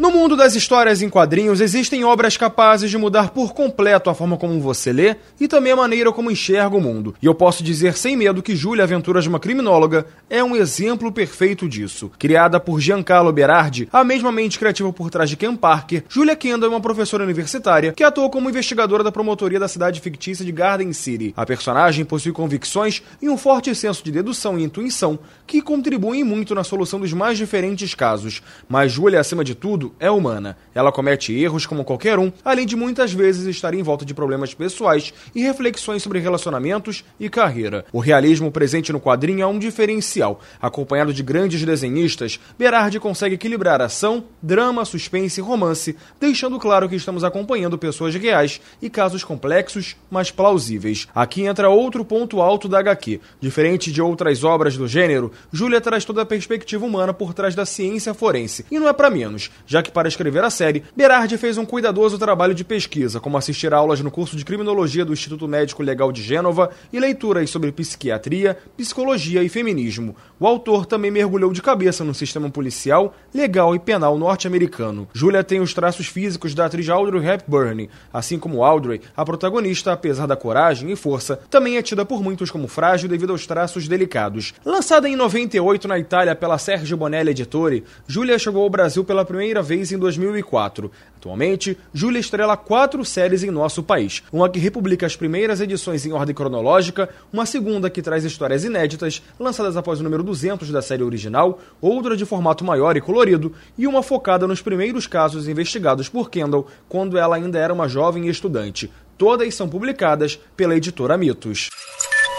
No mundo das histórias em quadrinhos, existem obras capazes de mudar por completo a forma como você lê e também a maneira como enxerga o mundo. E eu posso dizer sem medo que Júlia Aventuras de uma Criminóloga é um exemplo perfeito disso. Criada por Giancarlo Berardi, a mesma mente criativa por trás de Ken Parker, Julia Kendall é uma professora universitária que atua como investigadora da promotoria da cidade fictícia de Garden City. A personagem possui convicções e um forte senso de dedução e intuição que contribuem muito na solução dos mais diferentes casos. Mas Julia, acima de tudo, é humana. Ela comete erros como qualquer um, além de muitas vezes estar em volta de problemas pessoais e reflexões sobre relacionamentos e carreira. O realismo presente no quadrinho é um diferencial. Acompanhado de grandes desenhistas, Berardi consegue equilibrar ação, drama, suspense e romance, deixando claro que estamos acompanhando pessoas reais e casos complexos, mas plausíveis. Aqui entra outro ponto alto da HQ. Diferente de outras obras do gênero, Julia traz toda a perspectiva humana por trás da ciência forense. E não é para menos já que para escrever a série, Berardi fez um cuidadoso trabalho de pesquisa, como assistir aulas no curso de Criminologia do Instituto Médico Legal de Gênova e leituras sobre psiquiatria, psicologia e feminismo. O autor também mergulhou de cabeça no sistema policial, legal e penal norte-americano. Julia tem os traços físicos da atriz Audrey Hepburn, assim como Audrey, a protagonista, apesar da coragem e força, também é tida por muitos como frágil devido aos traços delicados. Lançada em 98 na Itália pela Sergio Bonelli Editore, Julia chegou ao Brasil pela primeira vez em 2004. Atualmente, Júlia estrela quatro séries em nosso país. Uma que republica as primeiras edições em ordem cronológica, uma segunda que traz histórias inéditas, lançadas após o número 200 da série original, outra de formato maior e colorido, e uma focada nos primeiros casos investigados por Kendall quando ela ainda era uma jovem estudante. Todas são publicadas pela editora Mitos.